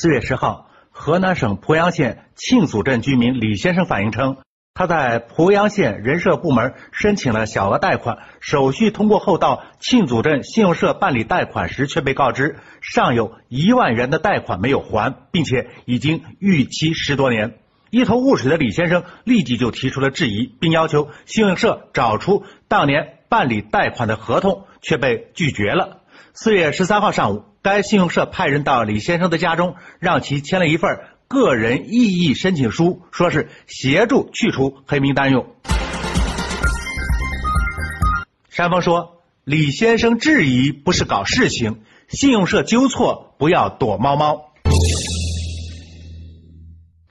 四月十号，河南省濮阳县庆祖镇居民李先生反映称，他在濮阳县人社部门申请了小额贷款，手续通过后到庆祖镇信用社办理贷款时，却被告知尚有一万元的贷款没有还，并且已经逾期十多年。一头雾水的李先生立即就提出了质疑，并要求信用社找出当年办理贷款的合同，却被拒绝了。四月十三号上午。该信用社派人到李先生的家中，让其签了一份个人异议申请书，说是协助去除黑名单用。山峰说：“李先生质疑不是搞事情，信用社纠错不要躲猫猫。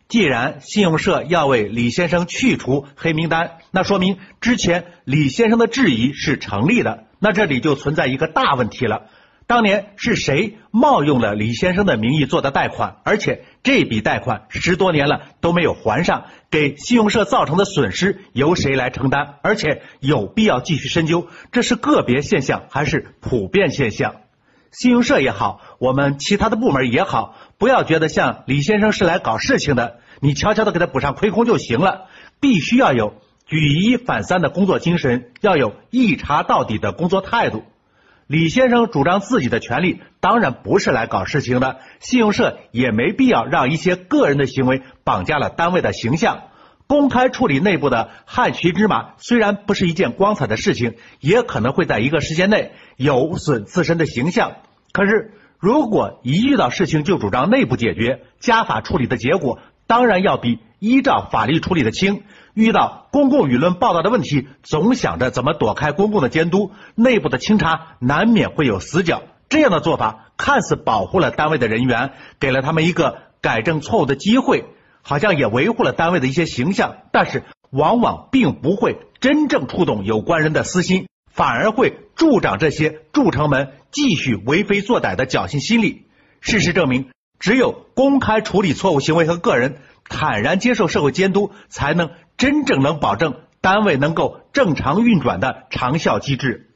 既然信用社要为李先生去除黑名单，那说明之前李先生的质疑是成立的。那这里就存在一个大问题了。”当年是谁冒用了李先生的名义做的贷款？而且这笔贷款十多年了都没有还上，给信用社造成的损失由谁来承担？而且有必要继续深究，这是个别现象还是普遍现象？信用社也好，我们其他的部门也好，不要觉得像李先生是来搞事情的，你悄悄的给他补上亏空就行了。必须要有举一反三的工作精神，要有一查到底的工作态度。李先生主张自己的权利，当然不是来搞事情的。信用社也没必要让一些个人的行为绑架了单位的形象。公开处理内部的害群之马，虽然不是一件光彩的事情，也可能会在一个时间内有损自身的形象。可是，如果一遇到事情就主张内部解决、加法处理的结果，当然要比依照法律处理的轻。遇到公共舆论报道的问题，总想着怎么躲开公共的监督，内部的清查难免会有死角。这样的做法看似保护了单位的人员，给了他们一个改正错误的机会，好像也维护了单位的一些形象，但是往往并不会真正触动有关人的私心，反而会助长这些筑城门继续为非作歹的侥幸心理。事实证明。只有公开处理错误行为和个人，坦然接受社会监督，才能真正能保证单位能够正常运转的长效机制。